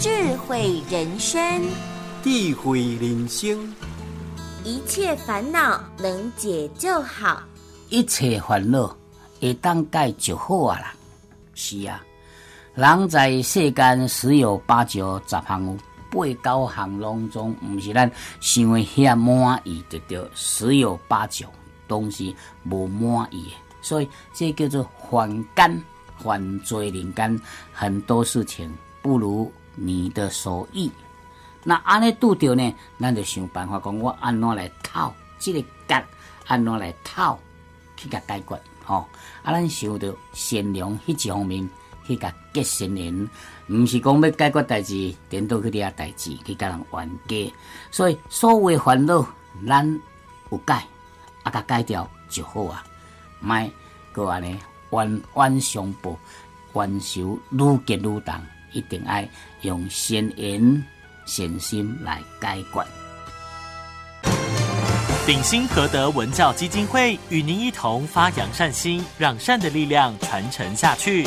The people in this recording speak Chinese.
智慧人生，智慧人生，一切烦恼能解就好，一切烦恼会当解就好啊啦。是啊，人在世间十有八九十项有八九项当中，毋是咱想的遐满意得到，十有八九拢是无满意的。所以这叫做凡间犯罪人间，很多事情不如你的所意。那安尼拄着呢，咱就想办法讲，我安怎来讨这个结，安怎来讨去甲解决吼、啊，咱想着善良迄一方面去甲结善缘，毋是讲要解决代志，颠倒去遐代志去甲人冤家。所以所有的烦恼，咱有解，啊，甲解掉就好啊。莫个安尼冤冤相报，冤仇愈结愈重，一定爱用善言善心来解决。鼎新合德文教基金会与您一同发扬善心，让善的力量传承下去。